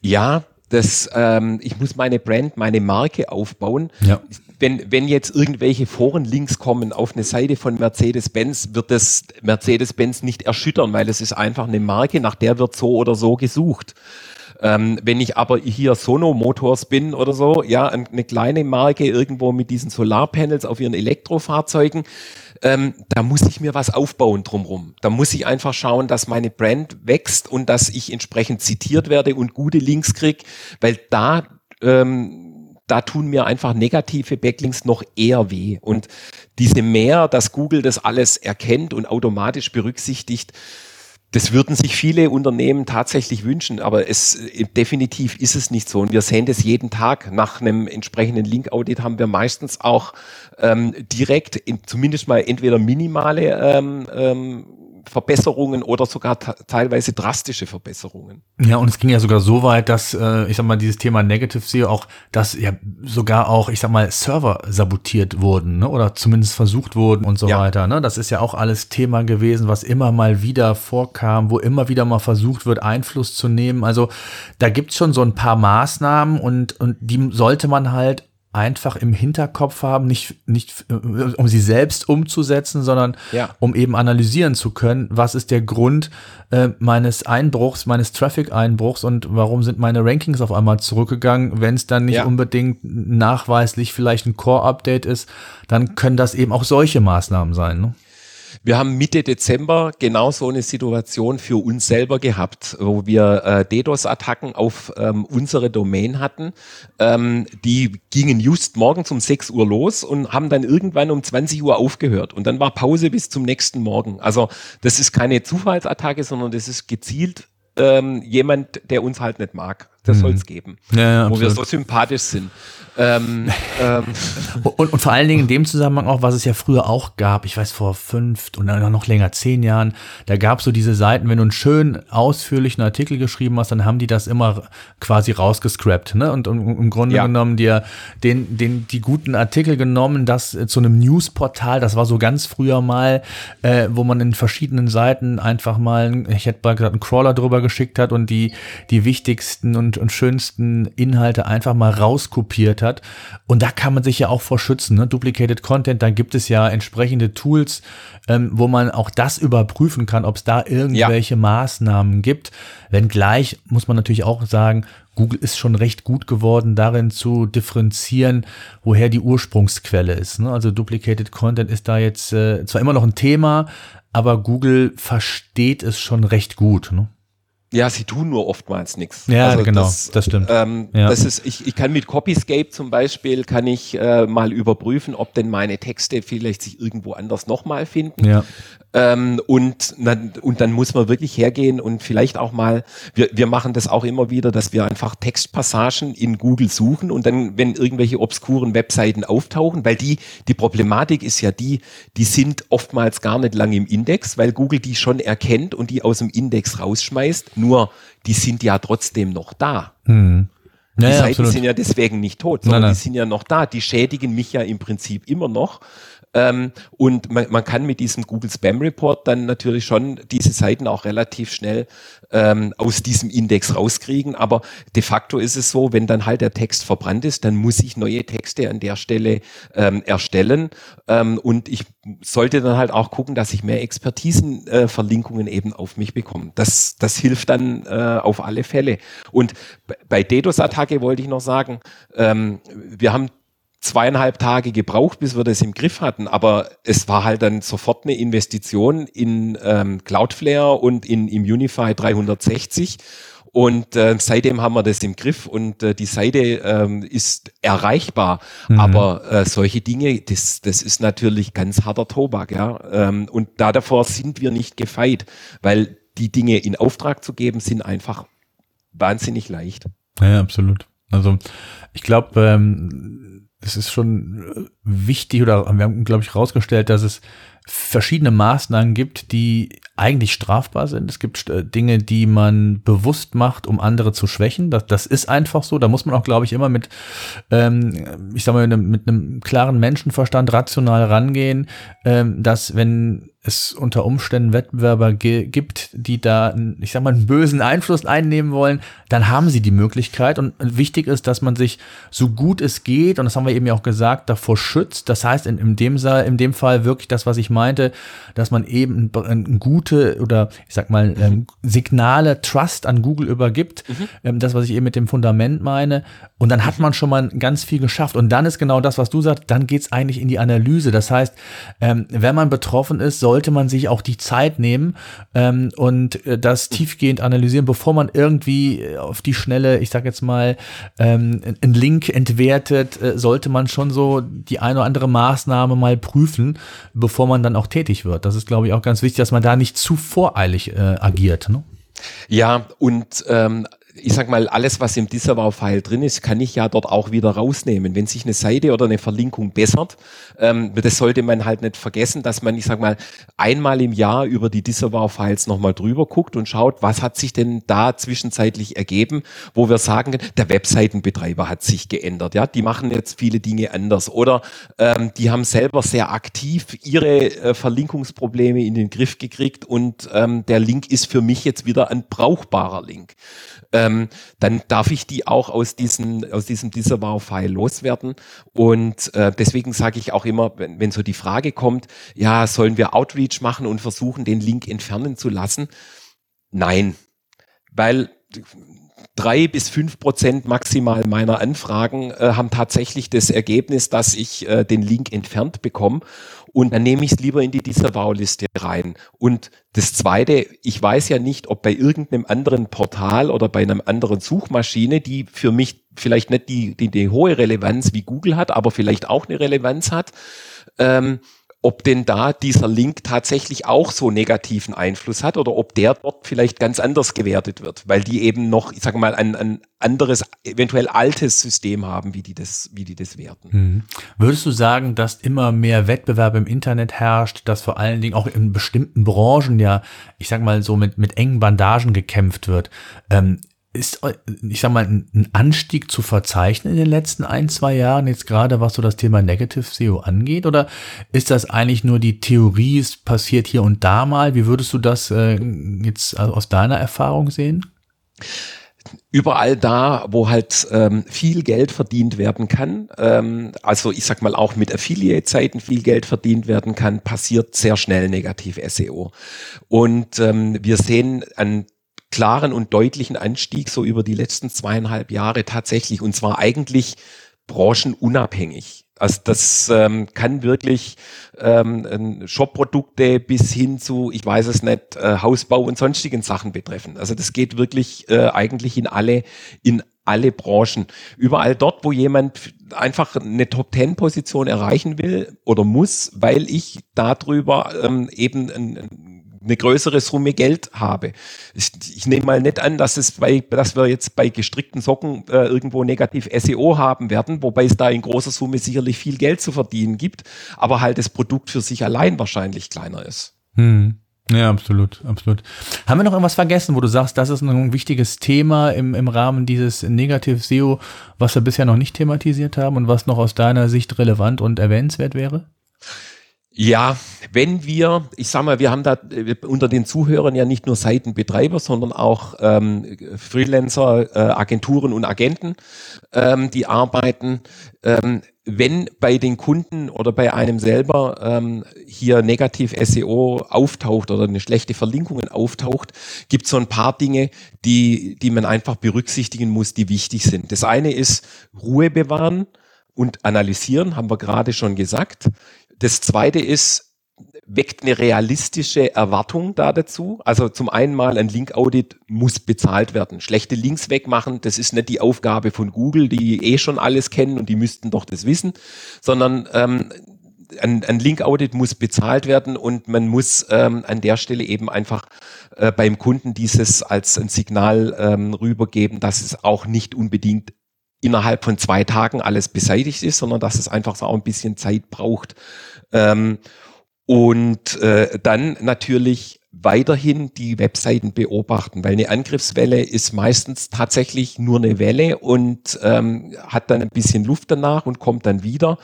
Ja, das, ähm, ich muss meine Brand, meine Marke aufbauen. Ja. Wenn, wenn jetzt irgendwelche Forenlinks kommen auf eine Seite von Mercedes-Benz, wird das Mercedes-Benz nicht erschüttern, weil es ist einfach eine Marke, nach der wird so oder so gesucht. Ähm, wenn ich aber hier Sono Motors bin oder so, ja, eine kleine Marke irgendwo mit diesen Solarpanels auf ihren Elektrofahrzeugen, ähm, da muss ich mir was aufbauen drumrum. Da muss ich einfach schauen, dass meine Brand wächst und dass ich entsprechend zitiert werde und gute Links krieg, weil da ähm, da tun mir einfach negative Backlinks noch eher weh. Und diese mehr, dass Google das alles erkennt und automatisch berücksichtigt, das würden sich viele Unternehmen tatsächlich wünschen, aber es äh, definitiv ist es nicht so. Und wir sehen das jeden Tag. Nach einem entsprechenden Link-Audit haben wir meistens auch ähm, direkt in, zumindest mal entweder minimale ähm, ähm, Verbesserungen oder sogar teilweise drastische Verbesserungen. Ja, und es ging ja sogar so weit, dass, äh, ich sag mal, dieses Thema Negative SEO auch, dass ja sogar auch, ich sag mal, Server sabotiert wurden, ne? oder zumindest versucht wurden und so ja. weiter. Ne? Das ist ja auch alles Thema gewesen, was immer mal wieder vorkam, wo immer wieder mal versucht wird, Einfluss zu nehmen. Also da gibt's schon so ein paar Maßnahmen und, und die sollte man halt einfach im Hinterkopf haben, nicht, nicht äh, um sie selbst umzusetzen, sondern ja. um eben analysieren zu können, was ist der Grund äh, meines Einbruchs, meines Traffic-Einbruchs und warum sind meine Rankings auf einmal zurückgegangen, wenn es dann nicht ja. unbedingt nachweislich vielleicht ein Core-Update ist, dann können das eben auch solche Maßnahmen sein. Ne? Wir haben Mitte Dezember genau so eine Situation für uns selber gehabt, wo wir äh, DDoS-Attacken auf ähm, unsere Domain hatten. Ähm, die gingen just morgens um 6 Uhr los und haben dann irgendwann um 20 Uhr aufgehört. Und dann war Pause bis zum nächsten Morgen. Also das ist keine Zufallsattacke, sondern das ist gezielt ähm, jemand, der uns halt nicht mag. Das mhm. soll es geben. Ja, ja, wo wir so sympathisch sind. Ähm, (laughs) ähm. Und, und, vor allen Dingen in dem Zusammenhang auch, was es ja früher auch gab, ich weiß vor fünf und noch länger, zehn Jahren, da gab es so diese Seiten, wenn du einen schön ausführlichen Artikel geschrieben hast, dann haben die das immer quasi rausgescrapt, ne? Und, und im Grunde ja. genommen dir den, den, die guten Artikel genommen, das äh, zu einem Newsportal, das war so ganz früher mal, äh, wo man in verschiedenen Seiten einfach mal, ich hätte mal gesagt, einen Crawler drüber geschickt hat und die, die wichtigsten und und, und schönsten Inhalte einfach mal rauskopiert hat. Und da kann man sich ja auch vor schützen. Ne? Duplicated Content, da gibt es ja entsprechende Tools, ähm, wo man auch das überprüfen kann, ob es da irgendwelche ja. Maßnahmen gibt. Wenngleich muss man natürlich auch sagen, Google ist schon recht gut geworden, darin zu differenzieren, woher die Ursprungsquelle ist. Ne? Also Duplicated Content ist da jetzt äh, zwar immer noch ein Thema, aber Google versteht es schon recht gut. Ne? Ja, sie tun nur oftmals nichts. Ja, also genau, das, das stimmt. Ähm, ja. Das ist, ich, ich kann mit Copyscape zum Beispiel, kann ich äh, mal überprüfen, ob denn meine Texte vielleicht sich irgendwo anders nochmal finden. Ja. Ähm, und, und dann muss man wirklich hergehen und vielleicht auch mal, wir, wir machen das auch immer wieder, dass wir einfach Textpassagen in Google suchen und dann, wenn irgendwelche obskuren Webseiten auftauchen, weil die, die Problematik ist ja die, die sind oftmals gar nicht lange im Index, weil Google die schon erkennt und die aus dem Index rausschmeißt, nur die sind ja trotzdem noch da. Hm. Die ja, Seiten absolut. sind ja deswegen nicht tot, sondern nein, nein. die sind ja noch da. Die schädigen mich ja im Prinzip immer noch. Ähm, und man, man, kann mit diesem Google Spam Report dann natürlich schon diese Seiten auch relativ schnell ähm, aus diesem Index rauskriegen. Aber de facto ist es so, wenn dann halt der Text verbrannt ist, dann muss ich neue Texte an der Stelle ähm, erstellen. Ähm, und ich sollte dann halt auch gucken, dass ich mehr Expertisenverlinkungen äh, eben auf mich bekomme. Das, das hilft dann äh, auf alle Fälle. Und bei DDoS-Attacke wollte ich noch sagen, ähm, wir haben zweieinhalb Tage gebraucht, bis wir das im Griff hatten. Aber es war halt dann sofort eine Investition in ähm, Cloudflare und in im Unify 360. Und äh, seitdem haben wir das im Griff und äh, die Seite ähm, ist erreichbar. Mhm. Aber äh, solche Dinge, das, das ist natürlich ganz harter Tobak, ja. Ähm, und da davor sind wir nicht gefeit, weil die Dinge in Auftrag zu geben, sind einfach wahnsinnig leicht. Ja, absolut. Also ich glaube, ähm, es ist schon äh, wichtig oder wir haben, glaube ich, herausgestellt, dass es verschiedene Maßnahmen gibt, die eigentlich strafbar sind. Es gibt äh, Dinge, die man bewusst macht, um andere zu schwächen. Das, das ist einfach so. Da muss man auch, glaube ich, immer mit, ähm, ich sag mal, mit einem, mit einem klaren Menschenverstand rational rangehen, ähm, dass wenn es unter Umständen Wettbewerber gibt, die da, ich sag mal, einen bösen Einfluss einnehmen wollen, dann haben sie die Möglichkeit. Und wichtig ist, dass man sich so gut es geht, und das haben wir eben ja auch gesagt, davor schützt. Das heißt, in, in, dem, in dem Fall wirklich das, was ich meinte, dass man eben ein, gute oder ich sag mal ähm, Signale, Trust an Google übergibt. Mhm. Ähm, das, was ich eben mit dem Fundament meine. Und dann hat man schon mal ganz viel geschafft. Und dann ist genau das, was du sagst, dann geht's eigentlich in die Analyse. Das heißt, ähm, wenn man betroffen ist, sollte man sich auch die Zeit nehmen ähm, und äh, das tiefgehend analysieren, bevor man irgendwie äh, auf die Schnelle, ich sag jetzt mal, ähm, einen Link entwertet, äh, sollte man schon so die eine oder andere Maßnahme mal prüfen, bevor man dann auch tätig wird. Das ist, glaube ich, auch ganz wichtig, dass man da nicht zu voreilig äh, agiert. Ne? Ja, und ähm, ich sag mal, alles, was im Disavow-File drin ist, kann ich ja dort auch wieder rausnehmen. Wenn sich eine Seite oder eine Verlinkung bessert, ähm, das sollte man halt nicht vergessen, dass man, ich sag mal, einmal im Jahr über die Disavow-Files nochmal drüber guckt und schaut, was hat sich denn da zwischenzeitlich ergeben, wo wir sagen, der Webseitenbetreiber hat sich geändert. Ja, die machen jetzt viele Dinge anders oder ähm, die haben selber sehr aktiv ihre äh, Verlinkungsprobleme in den Griff gekriegt und ähm, der Link ist für mich jetzt wieder ein brauchbarer Link ähm, dann darf ich die auch aus, diesen, aus diesem Disavow-File loswerden. Und äh, deswegen sage ich auch immer, wenn, wenn so die Frage kommt, ja, sollen wir Outreach machen und versuchen, den Link entfernen zu lassen? Nein, weil drei bis fünf Prozent maximal meiner Anfragen äh, haben tatsächlich das Ergebnis, dass ich äh, den Link entfernt bekomme und dann nehme ich es lieber in die Disavow-Liste rein. Und das Zweite, ich weiß ja nicht, ob bei irgendeinem anderen Portal oder bei einer anderen Suchmaschine, die für mich vielleicht nicht die, die, die hohe Relevanz wie Google hat, aber vielleicht auch eine Relevanz hat, ähm, ob denn da dieser Link tatsächlich auch so negativen Einfluss hat oder ob der dort vielleicht ganz anders gewertet wird, weil die eben noch, ich sage mal, ein, ein anderes, eventuell altes System haben, wie die das, wie die das werten. Mhm. Würdest du sagen, dass immer mehr Wettbewerb im Internet herrscht, dass vor allen Dingen auch in bestimmten Branchen ja, ich sag mal so mit, mit engen Bandagen gekämpft wird? Ähm, ist, ich sag mal, ein Anstieg zu verzeichnen in den letzten ein, zwei Jahren, jetzt gerade was so das Thema Negative SEO angeht? Oder ist das eigentlich nur die Theorie, es passiert hier und da mal? Wie würdest du das äh, jetzt aus deiner Erfahrung sehen? überall da, wo halt ähm, viel Geld verdient werden kann, ähm, also ich sag mal auch mit Affiliate-Seiten viel Geld verdient werden kann, passiert sehr schnell negativ SEO. Und ähm, wir sehen einen klaren und deutlichen Anstieg so über die letzten zweieinhalb Jahre tatsächlich und zwar eigentlich branchenunabhängig. Also das ähm, kann wirklich ähm, Shop-Produkte bis hin zu, ich weiß es nicht, äh, Hausbau und sonstigen Sachen betreffen. Also das geht wirklich äh, eigentlich in alle, in alle Branchen. Überall dort, wo jemand einfach eine Top-10-Position erreichen will oder muss, weil ich darüber ähm, eben ein, ein eine größere Summe Geld habe. Ich, ich nehme mal nicht an, dass es bei, dass wir jetzt bei gestrickten Socken äh, irgendwo negativ SEO haben werden, wobei es da in großer Summe sicherlich viel Geld zu verdienen gibt, aber halt das Produkt für sich allein wahrscheinlich kleiner ist. Hm. Ja, absolut, absolut. Haben wir noch irgendwas vergessen, wo du sagst, das ist ein wichtiges Thema im, im Rahmen dieses Negativ SEO, was wir bisher noch nicht thematisiert haben und was noch aus deiner Sicht relevant und erwähnenswert wäre? Ja, wenn wir, ich sag mal, wir haben da äh, unter den Zuhörern ja nicht nur Seitenbetreiber, sondern auch ähm, Freelancer, äh, Agenturen und Agenten, ähm, die arbeiten. Ähm, wenn bei den Kunden oder bei einem selber ähm, hier negativ SEO auftaucht oder eine schlechte Verlinkung auftaucht, gibt es so ein paar Dinge, die, die man einfach berücksichtigen muss, die wichtig sind. Das eine ist Ruhe bewahren und analysieren, haben wir gerade schon gesagt. Das zweite ist, weckt eine realistische Erwartung da dazu. Also zum einen mal ein Link-Audit muss bezahlt werden. Schlechte Links wegmachen, das ist nicht die Aufgabe von Google, die eh schon alles kennen und die müssten doch das wissen, sondern ähm, ein, ein Link-Audit muss bezahlt werden und man muss ähm, an der Stelle eben einfach äh, beim Kunden dieses als ein Signal ähm, rübergeben, dass es auch nicht unbedingt innerhalb von zwei Tagen alles beseitigt ist, sondern dass es einfach so auch ein bisschen Zeit braucht. Ähm, und äh, dann natürlich weiterhin die Webseiten beobachten, weil eine Angriffswelle ist meistens tatsächlich nur eine Welle und ähm, hat dann ein bisschen Luft danach und kommt dann wieder.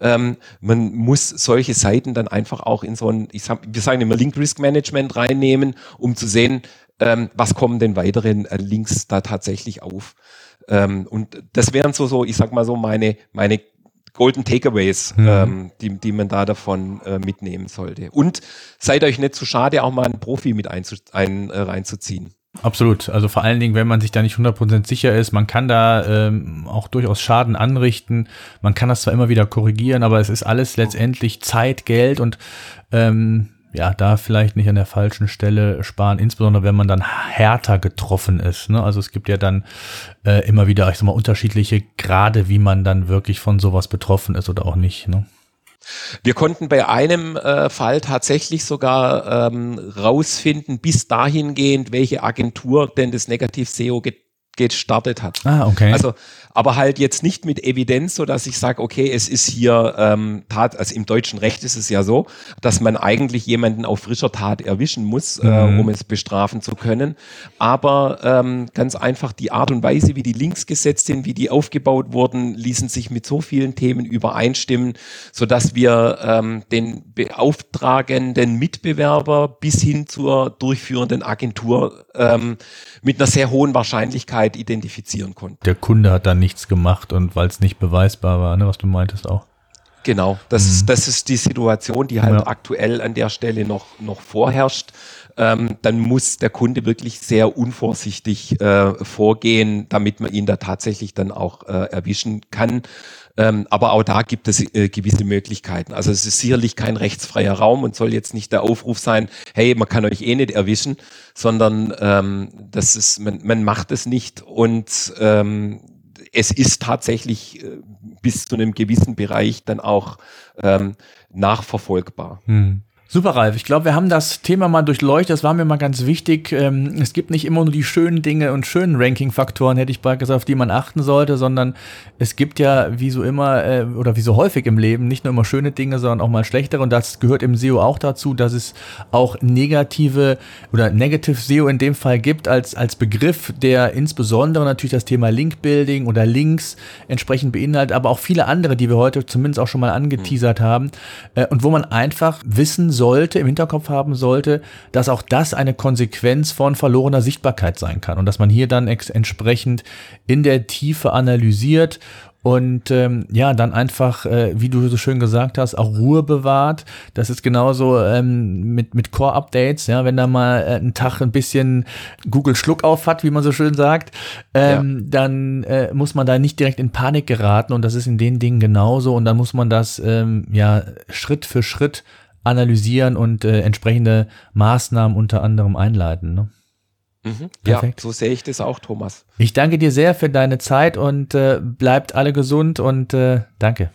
Ähm, man muss solche Seiten dann einfach auch in so ein, ich sag, wir sagen immer Link Risk Management reinnehmen, um zu sehen, ähm, was kommen denn weiteren äh, Links da tatsächlich auf. Ähm, und das wären so, so, ich sag mal so, meine, meine Golden Takeaways, mhm. ähm, die, die man da davon äh, mitnehmen sollte. Und seid euch nicht zu schade, auch mal einen Profi mit einzu, ein, äh, reinzuziehen. Absolut. Also vor allen Dingen, wenn man sich da nicht 100% sicher ist, man kann da ähm, auch durchaus Schaden anrichten. Man kann das zwar immer wieder korrigieren, aber es ist alles letztendlich Zeit, Geld und ähm, ja, da vielleicht nicht an der falschen Stelle sparen, insbesondere wenn man dann härter getroffen ist. Ne? Also es gibt ja dann äh, immer wieder, ich sag mal, unterschiedliche Grade, wie man dann wirklich von sowas betroffen ist oder auch nicht. Ne? Wir konnten bei einem äh, Fall tatsächlich sogar ähm, rausfinden, bis dahingehend, welche Agentur denn das Negativ-SEO gestartet hat. Ah, okay. Also aber halt jetzt nicht mit Evidenz, so dass ich sage, okay, es ist hier ähm, Tat, also im deutschen Recht ist es ja so, dass man eigentlich jemanden auf frischer Tat erwischen muss, äh, mhm. um es bestrafen zu können. Aber ähm, ganz einfach die Art und Weise, wie die Links gesetzt sind, wie die aufgebaut wurden, ließen sich mit so vielen Themen übereinstimmen, so dass wir ähm, den beauftragenden Mitbewerber bis hin zur durchführenden Agentur ähm, mit einer sehr hohen Wahrscheinlichkeit identifizieren konnten. Der Kunde hat dann nichts gemacht und weil es nicht beweisbar war, ne, was du meintest auch. Genau, das, mhm. ist, das ist die Situation, die halt ja. aktuell an der Stelle noch, noch vorherrscht. Ähm, dann muss der Kunde wirklich sehr unvorsichtig äh, vorgehen, damit man ihn da tatsächlich dann auch äh, erwischen kann. Ähm, aber auch da gibt es äh, gewisse Möglichkeiten. Also es ist sicherlich kein rechtsfreier Raum und soll jetzt nicht der Aufruf sein, hey, man kann euch eh nicht erwischen, sondern ähm, das ist, man, man macht es nicht und ähm, es ist tatsächlich äh, bis zu einem gewissen Bereich dann auch ähm, nachverfolgbar. Hm. Super, Ralf. Ich glaube, wir haben das Thema mal durchleuchtet. Das war mir mal ganz wichtig. Ähm, es gibt nicht immer nur die schönen Dinge und schönen Ranking-Faktoren, hätte ich bald gesagt, auf die man achten sollte, sondern es gibt ja, wie so immer äh, oder wie so häufig im Leben, nicht nur immer schöne Dinge, sondern auch mal schlechtere. Und das gehört im SEO auch dazu, dass es auch negative oder Negative SEO in dem Fall gibt als, als Begriff, der insbesondere natürlich das Thema Link-Building oder Links entsprechend beinhaltet, aber auch viele andere, die wir heute zumindest auch schon mal angeteasert haben. Äh, und wo man einfach wissen soll, sollte, im Hinterkopf haben sollte, dass auch das eine Konsequenz von verlorener Sichtbarkeit sein kann und dass man hier dann entsprechend in der Tiefe analysiert und ähm, ja, dann einfach, äh, wie du so schön gesagt hast, auch Ruhe bewahrt. Das ist genauso ähm, mit, mit Core-Updates, ja, wenn da mal äh, ein Tag ein bisschen Google Schluck auf hat, wie man so schön sagt, ähm, ja. dann äh, muss man da nicht direkt in Panik geraten und das ist in den Dingen genauso und dann muss man das ähm, ja Schritt für Schritt analysieren und äh, entsprechende Maßnahmen unter anderem einleiten. Ne? Mhm. Ja, so sehe ich das auch, Thomas. Ich danke dir sehr für deine Zeit und äh, bleibt alle gesund und äh, danke.